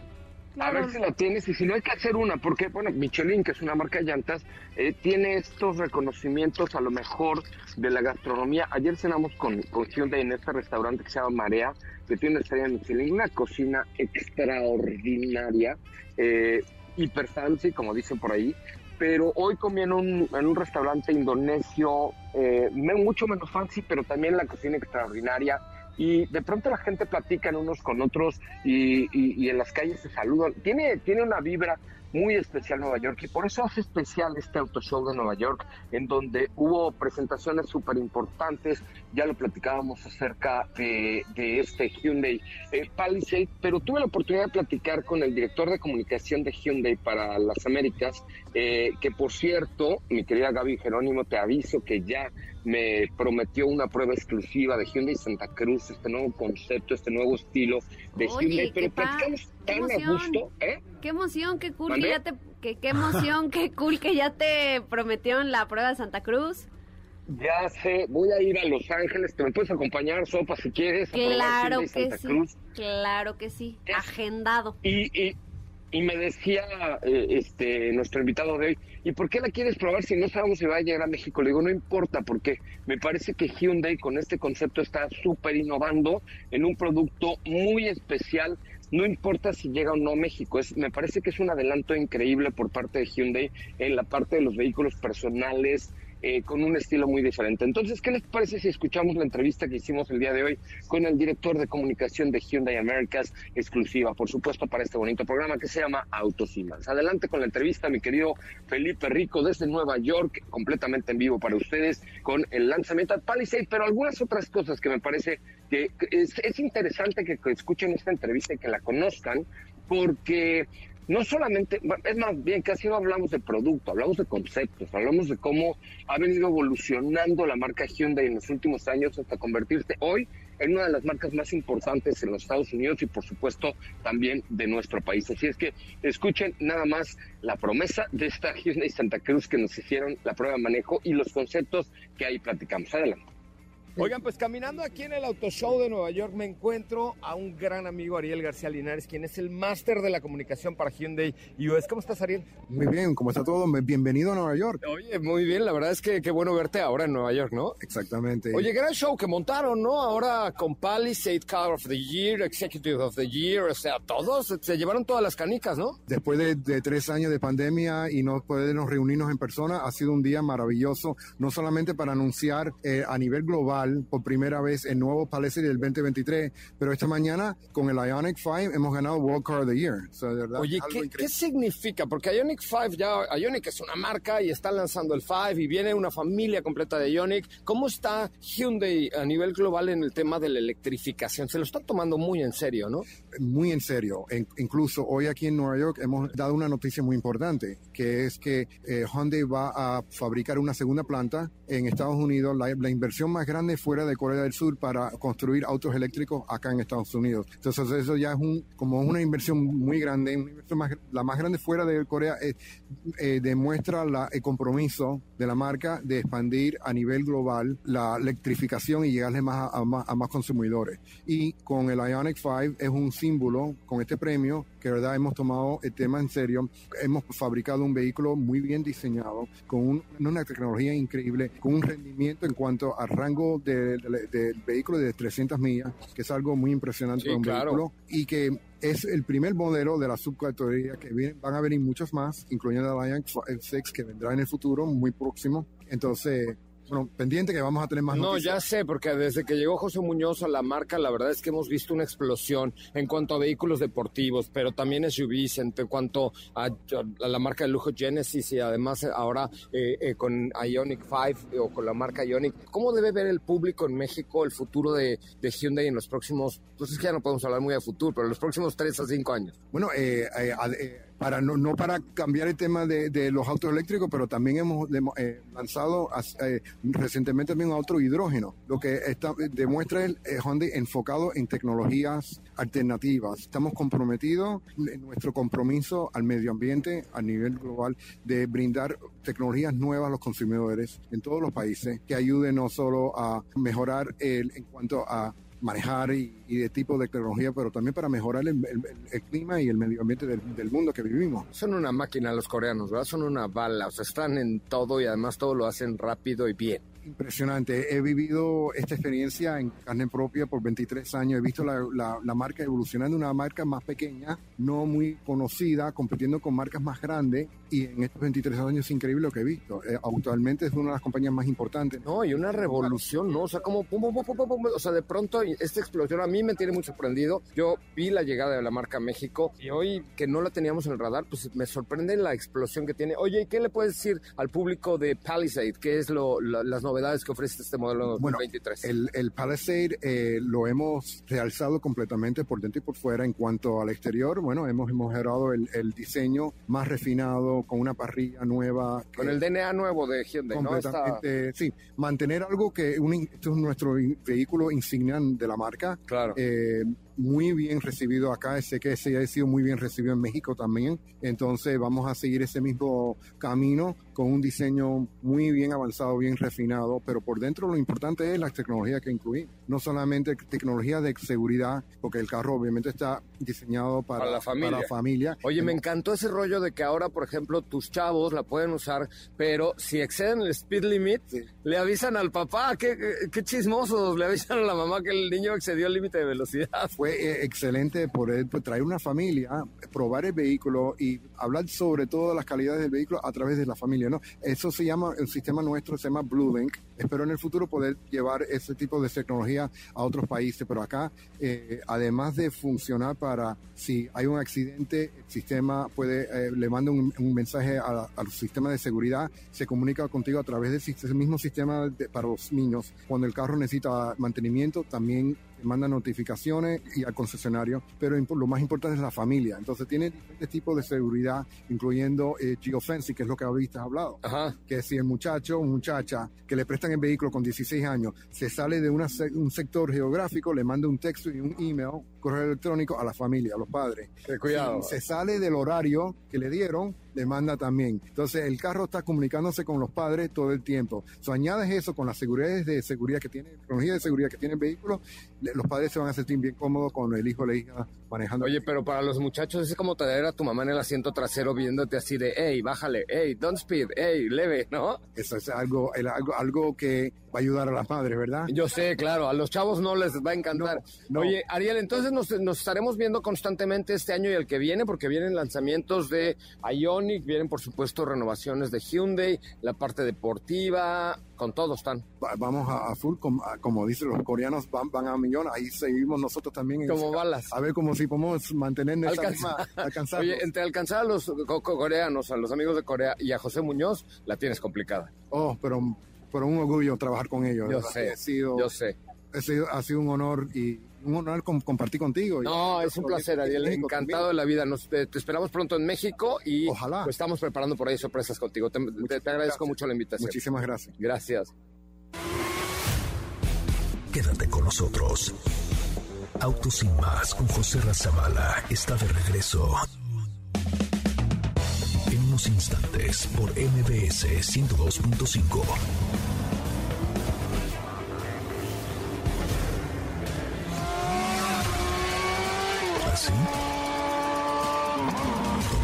claro. ver si la tienes y si no hay que hacer una, porque bueno, Michelin, que es una marca de llantas, eh, tiene estos reconocimientos a lo mejor de la gastronomía. Ayer cenamos con, con Hyundai en este restaurante que se llama Marea, que tiene una estrella Michelin, una cocina extraordinaria, eh, hiper fancy, como dicen por ahí. Pero hoy comí en un, en un restaurante indonesio, eh, mucho menos fancy, pero también la cocina extraordinaria. Y de pronto la gente platican unos con otros y, y- en las calles se saludan. Tiene, tiene una vibra muy especial Nueva York y por eso hace especial este auto show de Nueva York, en donde hubo presentaciones súper importantes. Ya lo platicábamos acerca de, de este Hyundai eh, Palisade, pero tuve la oportunidad de platicar con el director de comunicación de Hyundai para las Américas, eh, que por cierto, mi querida Gaby Jerónimo, te aviso que ya me prometió una prueba exclusiva de Hyundai Santa Cruz, este nuevo concepto, este nuevo estilo de Oye, Hyundai, pero qué tan a emoción. gusto, ¿eh? Qué emoción, qué cool ¿Mandé? que ya te... Que, qué emoción, qué cool que ya te prometieron la prueba de Santa Cruz. Ya sé, voy a ir a Los Ángeles, te me puedes acompañar, Sopa, si quieres. Claro que Santa sí. Cruz. Claro que sí. Agendado. Y, y, y me decía eh, este nuestro invitado de hoy, ¿y por qué la quieres probar si no sabemos si va a llegar a México? Le digo, no importa, porque me parece que Hyundai con este concepto está súper innovando en un producto muy especial. No importa si llega o no a México, es, me parece que es un adelanto increíble por parte de Hyundai en la parte de los vehículos personales, eh, con un estilo muy diferente. Entonces, ¿qué les parece si escuchamos la entrevista que hicimos el día de hoy con el director de comunicación de Hyundai Americas, exclusiva, por supuesto, para este bonito programa que se llama Autos? Adelante con la entrevista, mi querido Felipe Rico, desde Nueva York, completamente en vivo para ustedes, con el lanzamiento de Palisade, pero algunas otras cosas que me parece que es, es interesante que escuchen esta entrevista y que la conozcan, porque no solamente, es más bien, casi no hablamos de producto, hablamos de conceptos, hablamos de cómo ha venido evolucionando la marca Hyundai en los últimos años hasta convertirse hoy en una de las marcas más importantes en los Estados Unidos y por supuesto también de nuestro país. Así es que escuchen nada más la promesa de esta Hyundai Santa Cruz que nos hicieron la prueba de manejo y los conceptos que ahí platicamos. Adelante. Oigan, pues caminando aquí en el Auto Show de Nueva York me encuentro a un gran amigo, Ariel García Linares, quien es el máster de la comunicación para Hyundai US. ¿Cómo estás, Ariel? Muy bien, ¿cómo está todo? Bienvenido a Nueva York. Oye, muy bien, la verdad es que qué bueno verte ahora en Nueva York, ¿no? Exactamente. Oye, gran show que montaron, ¿no? Ahora con Palisade Car of the Year, Executive of the Year, o sea, todos se llevaron todas las canicas, ¿no? Después de, de tres años de pandemia y no podernos reunirnos en persona, ha sido un día maravilloso, no solamente para anunciar eh, a nivel global por primera vez el nuevo Palisade del 2023, pero esta mañana con el Ionic 5 hemos ganado World Car of the Year. O sea, de verdad, Oye, ¿qué, qué significa? Porque Ionic 5 ya, Ionic es una marca y están lanzando el 5 y viene una familia completa de Ionic. ¿Cómo está Hyundai a nivel global en el tema de la electrificación? Se lo está tomando muy en serio, ¿no? muy en serio. En- incluso hoy aquí en Nueva York hemos dado una noticia muy importante, que es que eh, Hyundai va a fabricar una segunda planta en Estados Unidos, la, la inversión más grande fuera de Corea del Sur para construir autos eléctricos acá en Estados Unidos. Entonces eso ya es un, como una inversión muy grande, una inversión más- la más grande fuera de Corea, eh, eh, demuestra la- el compromiso de la marca de expandir a nivel global la electrificación y llegarle más a, a más, a más consumidores. Y con el Ionic 5 es un símbolo, con este premio, que de verdad hemos tomado el tema en serio. Hemos fabricado un vehículo muy bien diseñado, con un- una tecnología increíble, con un rendimiento en cuanto al rango de- de- del vehículo de 300 millas, que es algo muy impresionante Sí, para un claro. vehículo, y que es el primer modelo de la subcategoría que vienen, van a venir muchos más, incluyendo el Ioniq 6 que vendrá en el futuro, muy próximo. Entonces, bueno, pendiente que vamos a tener más No, noticias. ya sé, porque desde que llegó José Muñoz a la marca, la verdad es que hemos visto una explosión en cuanto a vehículos deportivos, pero también SUVs, en cuanto a, a la marca de lujo Genesis y además ahora eh, eh, con Ionic 5 o con la marca Ionic. ¿Cómo debe ver el público en México el futuro de, de Hyundai en los próximos, pues es que ya no podemos hablar muy a futuro, pero en los próximos 3 a 5 años? Bueno, eh, eh, eh, para no, no para cambiar el tema de, de los autos eléctricos, pero también hemos demo- eh, lanzado eh, recientemente también auto hidrógeno, lo que está, demuestra el eh, enfocado en tecnologías alternativas. Estamos comprometidos en nuestro compromiso al medio ambiente a nivel global de brindar tecnologías nuevas a los consumidores en todos los países que ayuden no solo a mejorar el, en cuanto a manejar y, y de tipo de tecnología, pero también para mejorar el, el- el clima y el medio ambiente del, del mundo que vivimos. Son una máquina los coreanos, ¿verdad? Son una bala, o sea, están en todo y además todo lo hacen rápido y bien. Impresionante. He vivido esta experiencia en carne propia por 23 años. He visto la, la- la marca evolucionando, una marca más pequeña, no muy conocida, compitiendo con marcas más grandes. Y en estos 23 años es increíble lo que he visto. Eh, actualmente es una de las compañías más importantes. No, y una revolución, ¿no? O sea, como pum, pum, pum, pum, pum, pum, o sea, de pronto esta explosión a mí me tiene muy sorprendido. Yo vi la llegada de la marca a México y hoy que no la teníamos en el radar, pues me sorprende la explosión que tiene. Oye, ¿y qué le puedes decir al público de Palisade? ¿Qué es lo, la- las novedades que ofrece este modelo Bueno, 2023? El, el Palisade eh, lo hemos realzado completamente por dentro y por fuera. En cuanto al exterior, bueno, hemos mejorado el, el diseño más refinado, con una parrilla nueva. Con el DNA nuevo de Hyundai, ¿no? Esta- completamente, sí, mantener algo que un, esto es nuestro vehículo insignia de la marca. Claro. Eh, muy bien recibido acá, sé que ese ha sido muy bien recibido en México también, entonces vamos a seguir ese mismo camino con un diseño muy bien avanzado, bien refinado, pero por dentro lo importante es la tecnología que incluimos, no solamente tecnología de seguridad, porque el carro obviamente está diseñado para, Para la familia. para la familia. Oye, me encantó ese rollo de que ahora, por ejemplo, tus chavos la pueden usar, pero si exceden el speed limit, le avisan al papá, qué, qué- qué chismosos, le avisan a la mamá que el niño excedió el límite de velocidad. Eh, excelente poder pues, traer una familia, probar el vehículo y hablar sobre todas las calidades del vehículo a través de la familia. ¿no? Eso se llama, el sistema nuestro se llama Blue Link. Espero en el futuro poder llevar ese tipo de tecnología a otros países, pero acá, eh, además de funcionar para si hay un accidente, el sistema puede, eh, le manda un, mensaje al sistema de seguridad, se comunica contigo a través del sis- mismo sistema para los niños. Cuando el carro necesita mantenimiento, también manda notificaciones y al concesionario, pero lo más importante es la familia. Entonces tiene diferentes tipos de seguridad, incluyendo eh, geofencing, que es lo que has hablado. Que si el muchacho o muchacha que le prestan el vehículo con 16 años se sale de una un sector geográfico, le manda un texto y un email correo electrónico a la familia, a los padres. cuidado. Si se sale del horario que le dieron, le manda también. Entonces, el carro está comunicándose con los padres todo el tiempo. Si añades eso con las seguridades de seguridad que tiene, tecnología de seguridad que tiene el vehículo, los padres se van a sentir bien cómodos con el hijo o la hija manejando. Oye, pero para los muchachos es como traer a tu mamá en el asiento trasero viéndote así de, hey, bájale, hey, don't speed, hey, leve, ¿no? Eso es algo, el- algo, algo que va a ayudar a las madres, ¿verdad? Yo sé, claro, a los chavos no les va a encantar. No, no. Oye, Ariel, entonces nos, nos estaremos viendo constantemente este año y el que viene, porque vienen lanzamientos de Ionic, vienen por supuesto renovaciones de Hyundai, la parte deportiva, con todo están. Va- Vamos a, a full, com- a- como dicen los coreanos, van, van a millón. Ahí seguimos nosotros también. Como esa- balas. A ver cómo si podemos mantener esa misma, alcanzar. Oye, entre alcanzar a los co- co- coreanos, a los amigos de Corea y a José Muñoz, la tienes complicada. Oh, pero, pero un orgullo trabajar con ellos. Yo ¿verdad? sé, sido, yo sé. ha sido un honor y un honor com- compartir contigo. No, es un placer, Ariel. Encantado de la vida. Nos, te, te esperamos pronto en México y Ojalá. pues, estamos preparando por ahí sorpresas contigo. Te, te- te agradezco gracias. mucho la invitación. Muchísimas gracias. Gracias. Quédate con nosotros. Autos sin más con José Razabala está de regreso. En unos instantes por MBS 102.5. ¿Así?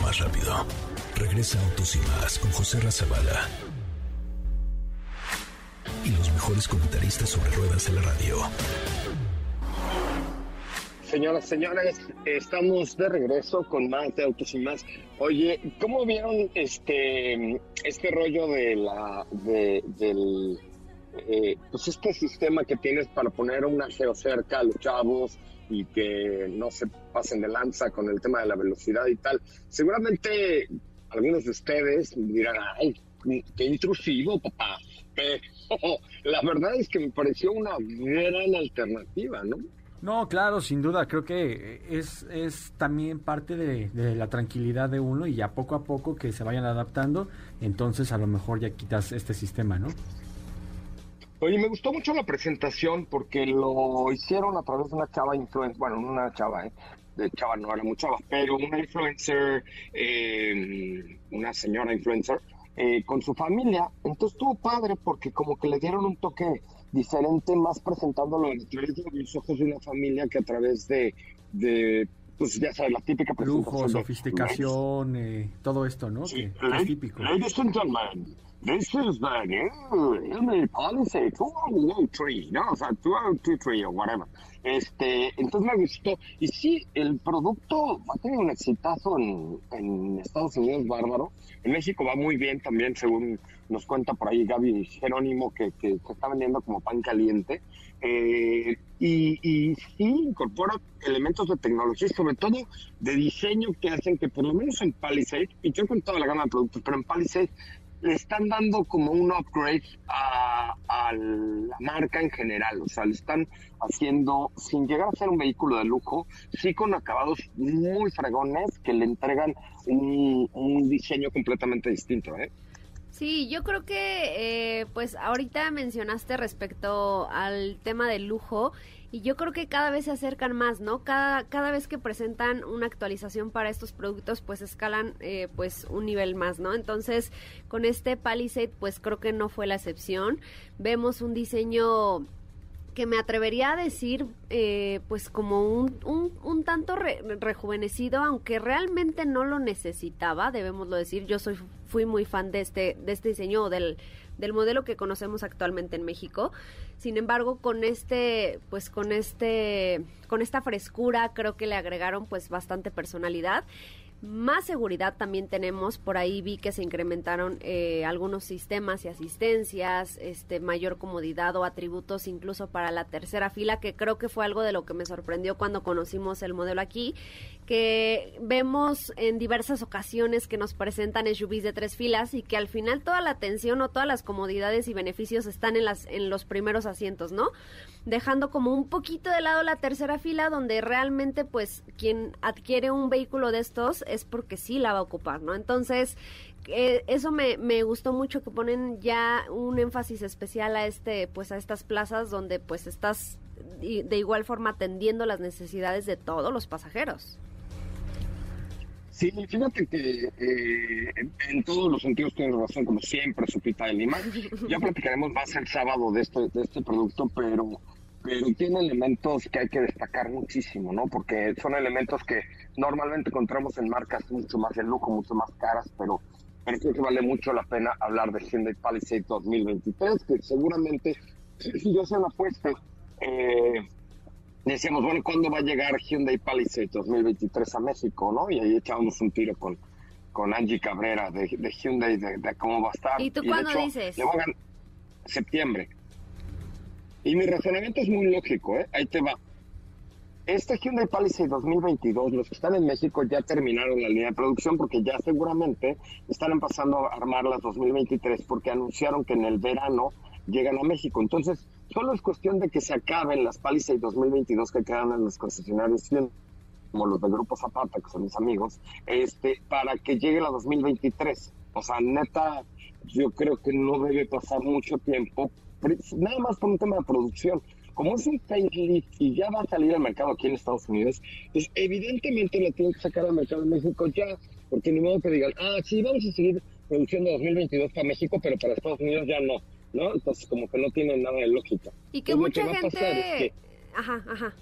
Más rápido. Regresa Autos y más con José Razabala. Y los mejores comentaristas sobre ruedas de la radio. Señoras, señores, estamos de regreso con más de Autos y Más. Oye, ¿cómo vieron este este rollo de la de, del eh, pues este sistema que tienes para poner una geocerca a los chavos y que no se pasen de lanza con el tema de la velocidad y tal? Seguramente algunos de ustedes dirán, ay, qué intrusivo, papá. Pero la verdad es que me pareció una gran alternativa, ¿no? No, claro, sin duda, creo que es, es también parte de, de la tranquilidad de uno y ya poco a poco que se vayan adaptando, entonces a lo mejor ya quitas este sistema, ¿no? Oye, me gustó mucho la presentación porque lo hicieron a través de una chava influencer, bueno, no una chava, ¿eh? de chava no era muy chava, pero una influencer, eh, una señora influencer, eh, con su familia. Entonces estuvo padre porque como que le dieron un toque diferente, más presentándolo a través de los ojos de una familia que a través de, de pues ya sabes, la típica Lujo, presentación de- sofisticación, eh, todo esto, ¿no? Sí, Que es típico. Ladies and gentlemen, this is the new Hyundai Palisade 2003, ¿no? O sea, 2023 o whatever. Este, entonces me gustó. Y sí, el producto va a tener un exitazo en, en Estados Unidos bárbaro. En México va muy bien también, según nos cuenta por ahí Gaby Jerónimo, que, que se está vendiendo como pan caliente. Eh, y, y sí incorpora elementos de tecnología sobre todo de diseño que hacen que por lo menos en Palisade, y que en toda la gama de productos, pero en Palisade le están dando como un upgrade a, a la marca en general, o sea, le están haciendo, sin llegar a ser un vehículo de lujo, sí con acabados muy fregones que le entregan un, un diseño completamente distinto, ¿eh? Sí, yo creo que eh, pues ahorita mencionaste respecto al tema del lujo y yo creo que cada vez se acercan más, ¿no? Cada, cada vez que presentan una actualización para estos productos pues escalan eh, pues un nivel más, ¿no? Entonces con este Palisade pues creo que no fue la excepción. Vemos un diseño que me atrevería a decir eh, pues como un, un, tanto re- rejuvenecido aunque realmente no lo necesitaba debemoslo decir. Yo soy fui muy fan de este de este diseño o del del modelo que conocemos actualmente en México. Sin embargo con este pues con este con esta frescura creo que le agregaron pues bastante personalidad más seguridad también tenemos, por ahí vi que se incrementaron eh, algunos sistemas y asistencias, este mayor comodidad o atributos incluso para la tercera fila, que creo que fue algo de lo que me sorprendió cuando conocimos el modelo aquí, que vemos en diversas ocasiones que nos presentan SUVs de tres filas y que al final toda la atención o todas las comodidades y beneficios están en las en los primeros asientos, ¿no? Dejando como un poquito de lado la tercera fila donde realmente pues quien adquiere un vehículo de estos es porque sí la va a ocupar, ¿no? Entonces, eh, eso me, me gustó mucho que ponen ya un énfasis especial a este pues a estas plazas donde pues estás de igual forma atendiendo las necesidades de todos los pasajeros. Sí, fíjate que eh, en, todos los sentidos tienes razón, como siempre, Supita de Lima. Ya platicaremos más el sábado de este, de este producto, pero, pero tiene elementos que hay que destacar muchísimo, ¿no? Porque son elementos que normalmente encontramos en marcas mucho más de lujo, mucho más caras, pero, pero creo que vale mucho la pena hablar de Hyundai Palisade 2023, que seguramente, si yo se la apuesta, eh, decíamos, bueno, ¿cuándo va a llegar Hyundai Palisade 2023 a México, no? Y ahí echábamos un tiro con, con Angie Cabrera de, de Hyundai, de, de cómo va a estar. ¿Y tú de cuándo hecho, dices? le a gan- septiembre. Y mi razonamiento es muy lógico, ¿eh? Ahí te va. Este Hyundai Palisade 2022, los que están en México ya terminaron la línea de producción porque ya seguramente están empezando a armar las 2023 porque anunciaron que en el verano llegan a México. Entonces, solo es cuestión de que se acaben las Palisade 2022 que quedan en los concesionarios como los del Grupo Zapata, que son mis amigos, este, para que llegue la 2023. O sea, neta, yo creo que no debe pasar mucho tiempo, nada más por un tema de producción. Como es un facelift y ya va a salir al mercado aquí en Estados Unidos, pues evidentemente le tienen que sacar al mercado de México ya, porque ni modo que digan, ah, sí, vamos a seguir produciendo 2022 para México, pero para Estados Unidos ya no, ¿no? Entonces como que no tiene nada de lógica. Y que Entonces, mucha es gente... que- Ajá, ajá.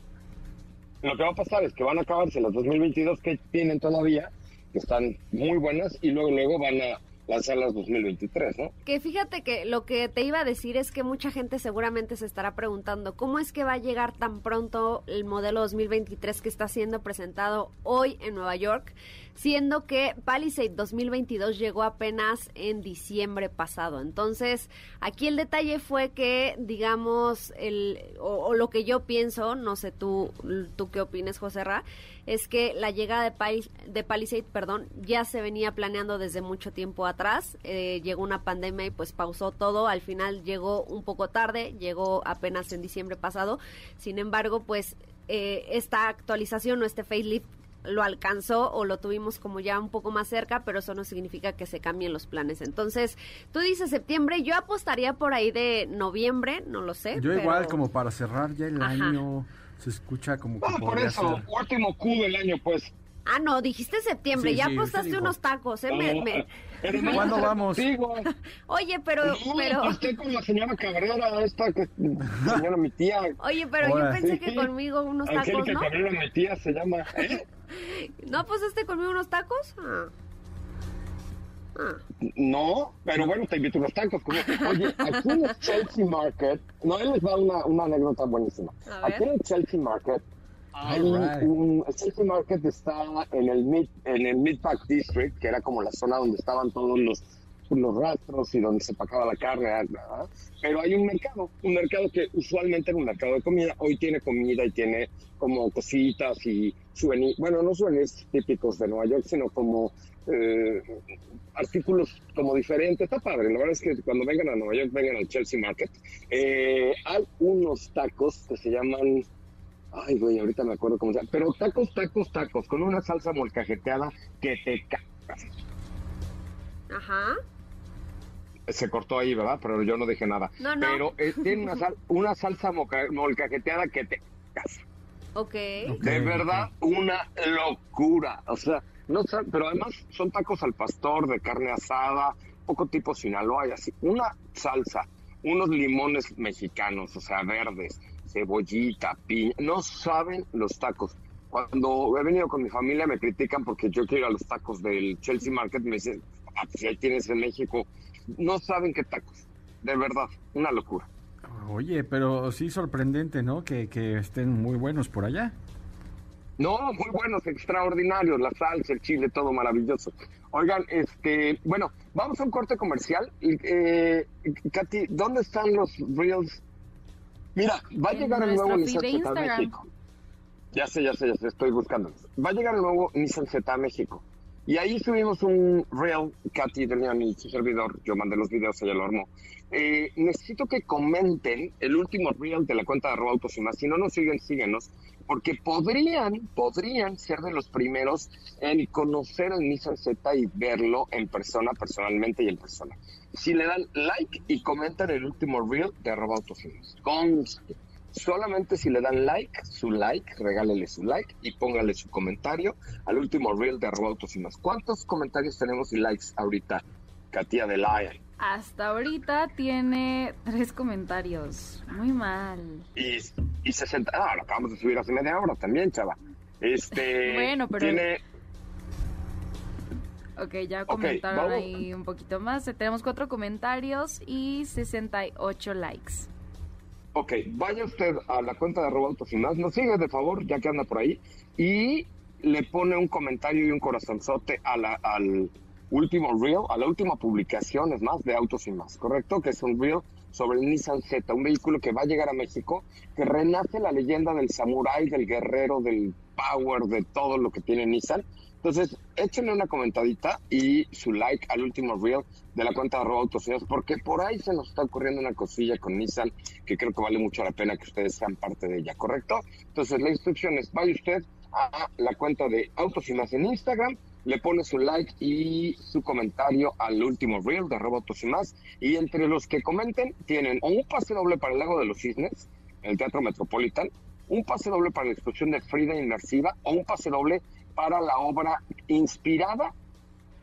lo que va a pasar es que van a acabarse las 2022 que tienen todavía, que están muy buenas, y luego luego van a lanzar las 2023, ¿no? Que fíjate que lo que te iba a decir es que mucha gente seguramente se estará preguntando cómo es que va a llegar tan pronto el modelo 2023 que está siendo presentado hoy en Nueva York, siendo que Palisade 2022 llegó apenas en diciembre pasado. Entonces, aquí el detalle fue que, digamos, el, o, lo que yo pienso, no sé tú, tú qué opines, José Ra, es que la llegada de, Palis- de Palisade, perdón, ya se venía planeando desde mucho tiempo atrás. Eh, llegó una pandemia y pues pausó todo. Al final llegó un poco tarde, llegó apenas en diciembre pasado. Sin embargo, pues eh, esta actualización o este facelift lo alcanzó o lo tuvimos como ya un poco más cerca, pero eso no significa que se cambien los planes. Entonces, tú dices septiembre, yo apostaría por ahí de noviembre, no lo sé. Yo pero- igual, como para cerrar ya el Ajá. año, se escucha como que Ah, por eso, ser. último Q del año, pues. Ah, no, dijiste septiembre, Sí, ya sí, apostaste unos tacos, ¿eh? Me- me- Pero no, ¿Cuándo vamos? Digo, Oye, pero, no, pero, aposté con la señora Cabrera, esta que, señora mi tía. oye, pero yo pensé que conmigo unos tacos, Angélica ¿no? Cabrera, mi tía, se llama. ¿eh? ¿No apostaste conmigo unos tacos? Ah. Ah. No, pero bueno, te invito a unos tacos. como- Oye, aquí en el Chelsea Market, no, él les va una, una anécdota buenísima. Aquí en el Chelsea Market, hay Alright. un, el Chelsea Market está en el Mid, en el Midpack District, que era como la zona donde estaban todos los, los rastros y donde se pacaba la carne, ¿verdad? pero hay un mercado, un mercado que usualmente era un mercado de comida, hoy tiene comida y tiene como cositas y souvenirs, bueno, no souvenirs típicos de Nueva York, sino como eh, artículos como diferentes, está padre, la verdad es que cuando vengan a Nueva York, vengan al Chelsea Market, Eh, hay unos tacos que se llaman Ay, güey, ahorita me acuerdo cómo se llama. Pero tacos, tacos, tacos, con una salsa molcajeteada que te cagas. Ajá. Se cortó ahí, ¿verdad? Pero yo no dije nada. No, no. Pero eh, tiene una, sal- una salsa molcajeteada que te cagas. Ok. De verdad, una locura. O sea, no pero además son tacos al pastor de carne asada, poco tipo Sinaloa y así. Una salsa, unos limones mexicanos, o sea, verdes, cebollita, piña. No saben los tacos. Cuando he venido con mi familia me critican porque yo quiero ir a los tacos del Chelsea Market. Me dicen, ah, pues si ahí tienes en México. No saben qué tacos. De verdad, una locura. Oye, pero sí sorprendente, ¿no? Que, que estén muy buenos por allá. No, muy buenos, extraordinarios, la salsa, el chile, todo maravilloso. Oigan, este, bueno, vamos a un corte comercial. Eh, Katy, ¿dónde están los reels? Mira, va a llegar el nuevo Nissan Z. México. Ya sé, ya sé, ya sé, estoy buscándolos. Va a llegar el nuevo Nissan Z a México. Y ahí subimos un reel, Katy, y su servidor, yo mandé los videos, ella lo armó. Eh, necesito que comenten el último reel de la cuenta de arroba autos. Si no nos siguen, síguenos, porque podrían, podrían ser de los primeros en conocer el Nissan Z y verlo en persona, personalmente y en persona. Si le dan like y comentan el último reel de arroba autos y. Conste. Solamente si le dan like, su like, regálele su like y póngale su comentario al último reel de arroba autos y más. ¿Cuántos comentarios tenemos y likes ahorita, Katia de Lion? Hasta ahorita tiene tres comentarios. Muy mal. Y, y 60, ah, lo acabamos de subir hace media hora también, chava. Este, Bueno, pero- Tiene, Ok, ya comentaron ahí un poquito más. Tenemos cuatro comentarios y 68 likes. Ok, vaya usted a la cuenta de arroba más, nos sigue de favor, ya que anda por ahí, y le pone un comentario y un corazonzote a la, al último reel, a la última publicación, es más, de Autos y más, ¿correcto? Que es un reel sobre el Nissan Z, un vehículo que va a llegar a México, que renace la leyenda del samurái, del guerrero, del power, de todo lo que tiene Nissan. Entonces, échenle una comentadita y su like al último reel de la cuenta de arroba porque por ahí se nos está ocurriendo una cosilla con Nissan que creo que vale mucho la pena que ustedes sean parte de ella, ¿correcto? Entonces, la instrucción es, vaya usted a la cuenta de Autos y Más en Instagram, le pone su like y su comentario al último reel de Autos y Más, y entre los que comenten tienen un pase doble para el Lago de los Cisnes, en el Teatro Metropolitan, un pase doble para la exposición de Frida Inmersiva o un pase doble para la obra inspirada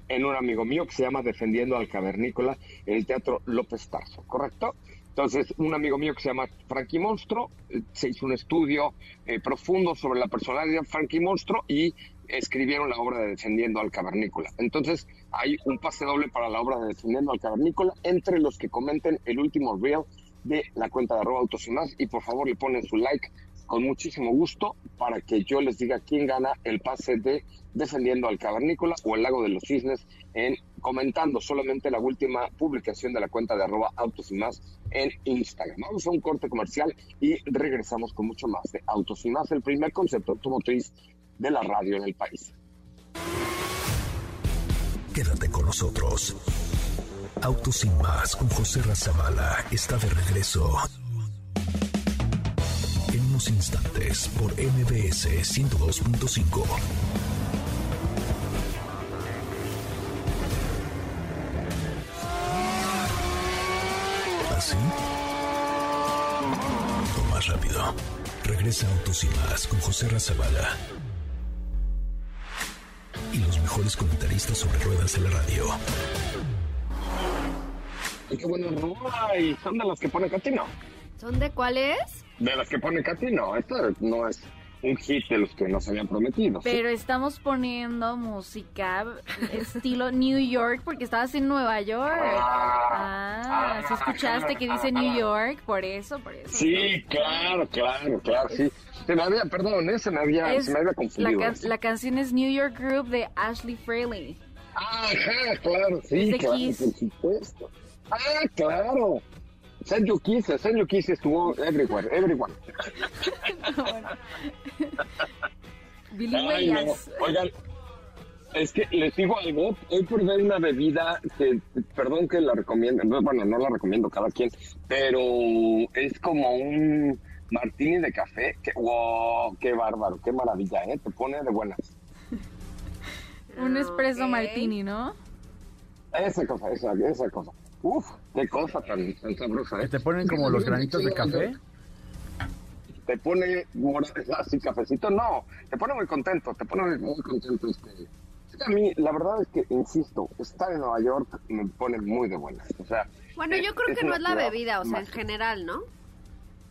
en un amigo mío que se llama Defendiendo al Cavernícola en el Teatro López Tarso, ¿correcto? Entonces, un amigo mío que se llama Frankie Monstro eh, se hizo un estudio eh, profundo sobre la personalidad de Frankie Monstro y escribieron la obra de Defendiendo al Cavernícola. Entonces, hay un pase doble para la obra de Defendiendo al Cavernícola entre los que comenten el último reel de la cuenta de arroba autos y más y por favor le ponen su like con muchísimo gusto para que yo les diga quién gana el pase de Defendiendo al Cavernícola o el Lago de los Cisnes en comentando solamente la última publicación de la cuenta de arroba autos y más en Instagram. Vamos a un corte comercial y regresamos con mucho más de Autos y más, el primer concepto automotriz de la radio en el país. Quédate con nosotros. Autos sin más con José Razabala está de regreso. En unos instantes por MBS 102.5. ¿Así? O más rápido. Regresa Autos y más con José Razabala. Y los mejores comentaristas sobre ruedas de la radio. Y qué buena rola, y son de las que pone Katy, no. ¿Son de cuáles? De las que pone Katy, no. Esto no es un hit de los que nos habían prometido. ¿sí? Pero estamos poniendo música estilo New York porque estabas en Nueva York. Ah, si escuchaste que dice New York, por eso, por eso. Sí, claro, claro, claro, sí. Se me había, perdón, ¿eh? se me había, Es- se me había la, confundido. can- la canción es New York Group de Ashley Frehley. Ajá, claro, sí, claro, por supuesto. Ah, claro. Send Your Kisses, Send Your Kisses estuvo everywhere, everyone. Billy Ay, no. Oigan, es que les digo algo, hoy por ver una bebida que, perdón que la recomiendo, no, bueno, no la recomiendo cada quien, pero es como un martini de café, que, wow, qué bárbaro, qué maravilla, ¿eh? Te pone de buenas. Un espresso martini, ¿no? Esa cosa, esa, esa cosa. Uf, qué cosa tan, tan sabrosa, ¿eh? te ponen como los granitos de café. Te pone así cafecito, no, te pone muy contento, te pone muy contento este. es que A mí, la verdad es que, insisto, estar en Nueva York me pone muy de buenas. O sea, Bueno, es- yo creo que no es la bebida, o sea, en general, ¿no?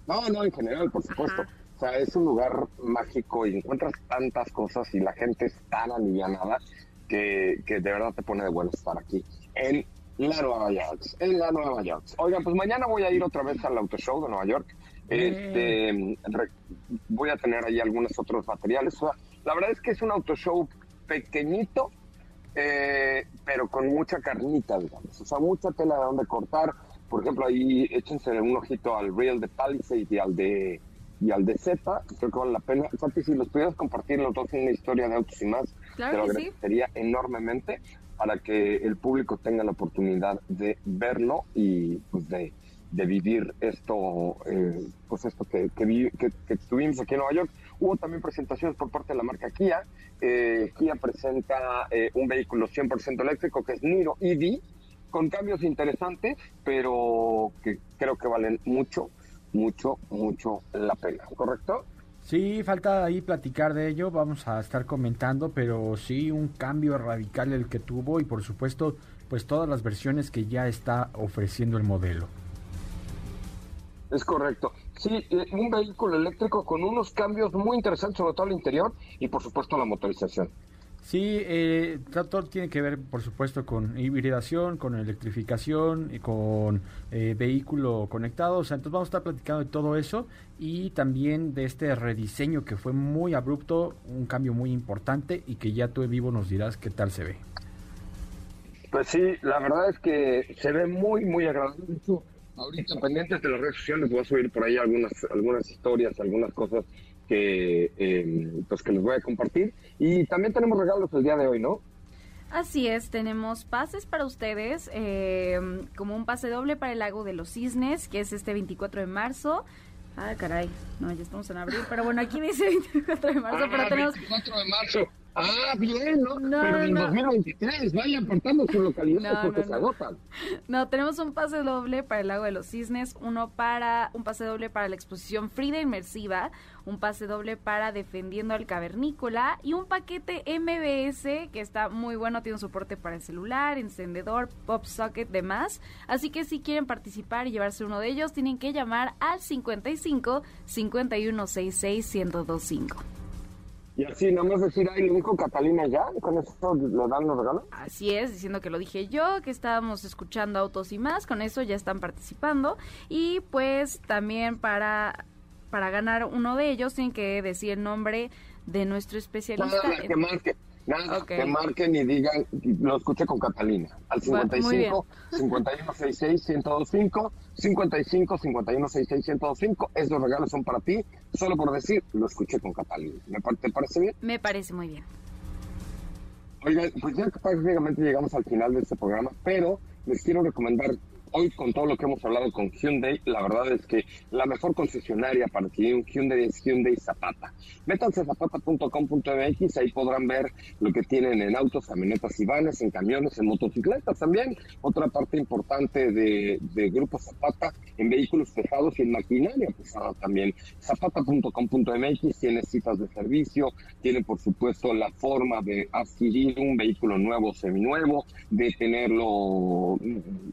No, no, en general, por supuesto. Ajá. O sea, es un lugar mágico y encuentras tantas cosas y la gente es tan alivianada que, que de verdad te pone de bueno estar aquí en la Nueva York. En la Nueva York. Oigan, pues mañana voy a ir otra vez al Auto Show de Nueva York. Este, re- voy a tener ahí algunos otros materiales. O sea, la verdad es que es un auto show pequeñito, eh, pero con mucha carnita, digamos. O sea, mucha tela de donde cortar. Por ejemplo, ahí échense un ojito al reel de Palisade y al de y al de Z, creo que vale la pena. Santi, si los pudieras compartir los dos en una historia de autos y más, Claro te lo sí. agradecería enormemente para que el público tenga la oportunidad de verlo y pues de, de vivir esto, eh, pues esto que, que, que- que tuvimos aquí en Nueva York. Hubo también presentaciones por parte de la marca Kia. Eh, Kia presenta eh, un vehículo 100% eléctrico que es Niro EV, con cambios interesantes, pero que creo que valen mucho mucho, mucho la pena, ¿correcto? Sí, falta ahí platicar de ello, vamos a estar comentando, pero sí un cambio radical el que tuvo y por supuesto pues todas las versiones que ya está ofreciendo el modelo. Es correcto. Sí, eh, un vehículo eléctrico con unos cambios muy interesantes, sobre todo al interior y por supuesto la motorización. Sí, eh, todo tiene que ver, por supuesto, con hibridación, con electrificación y con eh, vehículo conectado. O sea, entonces vamos a estar platicando de todo eso y también de este rediseño que fue muy abrupto, un cambio muy importante y que ya tú en vivo nos dirás qué tal se ve. Pues sí, la verdad es que se ve muy, muy agradable. Ahorita pendientes de las redes sociales voy a subir por ahí algunas, algunas historias, algunas cosas que, eh, pues que les voy a compartir. Y también tenemos regalos el día de hoy, ¿no? Así es, tenemos pases para ustedes, eh, como un pase doble para el Lago de los Cisnes, que es este 24 de marzo. Ah, caray, no, ya estamos en abril, pero bueno, aquí dice 24 de marzo, ah, pero tenemos... 24 de marzo. Ah, bien, ¿no? Pero en 2023 vayan apartando su localidad porque se agotan. No, tenemos un pase doble para el Lago de los Cisnes, uno para un pase doble para la exposición Frida Inmersiva, un pase doble para Defendiendo al Cavernícola y un paquete MBS que está muy bueno, tiene un soporte para el celular, encendedor, pop socket, demás. Así que si quieren participar y llevarse uno de ellos, tienen que llamar al 55 5166 1025. Y así, nada más decir, ahí lo dijo Catalina ya, con eso le dan los regalos. Así es, diciendo que lo dije yo, que estábamos escuchando autos y más, con eso ya están participando. Y pues también para, para ganar uno de ellos tienen que decir el nombre de nuestro especialista. que Nada, que marquen y digan, lo escuché con Catalina, al 55 5166 1025, 55 5166 1025, esos regalos son para ti, solo por decir, lo escuché con Catalina. ¿Te parece bien? Me parece muy bien. Oigan, pues ya prácticamente llegamos al final de este programa, pero les quiero recomendar hoy con todo lo que hemos hablado con Hyundai, la verdad es que la mejor concesionaria para adquirir un Hyundai es Hyundai Zapata. Métanse a zapata.com.mx, ahí podrán ver lo que tienen en autos, camionetas y vanes, en camiones, en motocicletas también. Otra parte importante de, de Grupo Zapata, en vehículos pesados y en maquinaria pesada también. Zapata.com.mx tiene citas de servicio, tiene por supuesto la forma de adquirir un vehículo nuevo, seminuevo, de tenerlo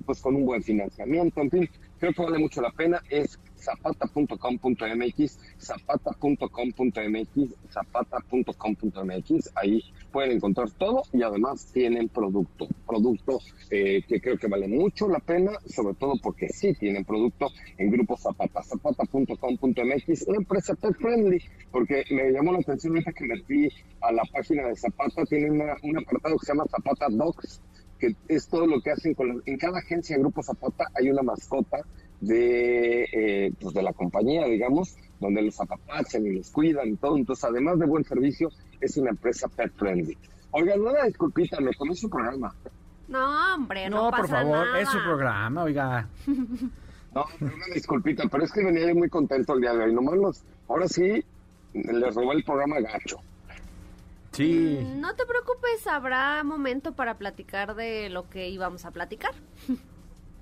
pues con un buen financiamiento, en fin, creo que vale mucho la pena. Es zapata.com.mx, zapata.com.mx, zapata.com.mx. Ahí pueden encontrar todo y además tienen producto, producto eh, que creo que vale mucho la pena, sobre todo porque sí tienen producto en Grupo Zapata, zapata.com.mx, una empresa pet friendly, porque me llamó la atención ahorita que metí a la página de Zapata, tiene una, un apartado que se llama Zapata Dogs, que es todo lo que hacen con en cada agencia Grupo Zapata hay una mascota de eh, pues de la compañía digamos donde los apapachan y los cuidan y todo. Entonces además de buen servicio es una empresa pet friendly. Oigan una disculpita me tomé su programa. No hombre no, no por favor es su programa oiga. No una disculpita pero es que venía muy contento el día de hoy. Nomás los ahora sí les robé el programa gacho Sí. Mm, no te preocupes, habrá momento para platicar de lo que íbamos a platicar.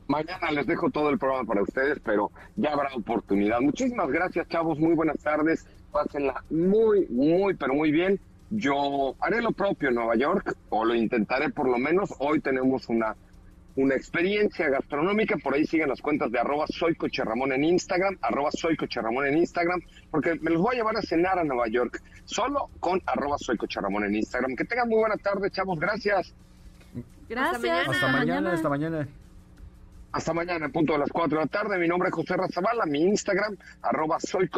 Mañana les dejo todo el programa para ustedes, pero ya habrá oportunidad. Muchísimas gracias, chavos. Muy buenas tardes. Pásenla muy, muy, pero muy bien. Yo haré lo propio en Nueva York, o lo intentaré por lo menos. Hoy tenemos una una experiencia gastronómica. Por ahí siguen las cuentas de arroba soy Coche Ramón en Instagram, arroba soy Coche Ramón en Instagram, porque me los voy a llevar a cenar a Nueva York, solo con arroba soy Coche Ramón en Instagram. Que tengan muy buena tarde, chavos. Gracias. Gracias. Hasta mañana, hasta mañana. Hasta mañana, en punto de las 4 de la tarde. Mi nombre es José Razabala, mi Instagram, arroba soy.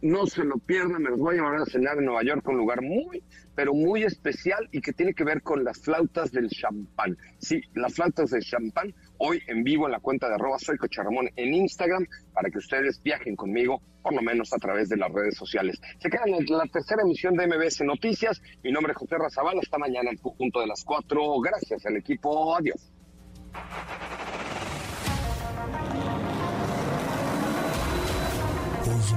No se lo pierdan, me los voy a llevar a cenar en Nueva York, un lugar muy, pero muy especial y que tiene que ver con las flautas del champán. Sí, las flautas del champán, hoy en vivo en la cuenta de arroba soy Coche en Instagram, para que ustedes viajen conmigo, por lo menos a través de las redes sociales. Se quedan en la tercera emisión de MBS Noticias. Mi nombre es José Razabala, hasta mañana en punto de las 4. Gracias al equipo, adiós.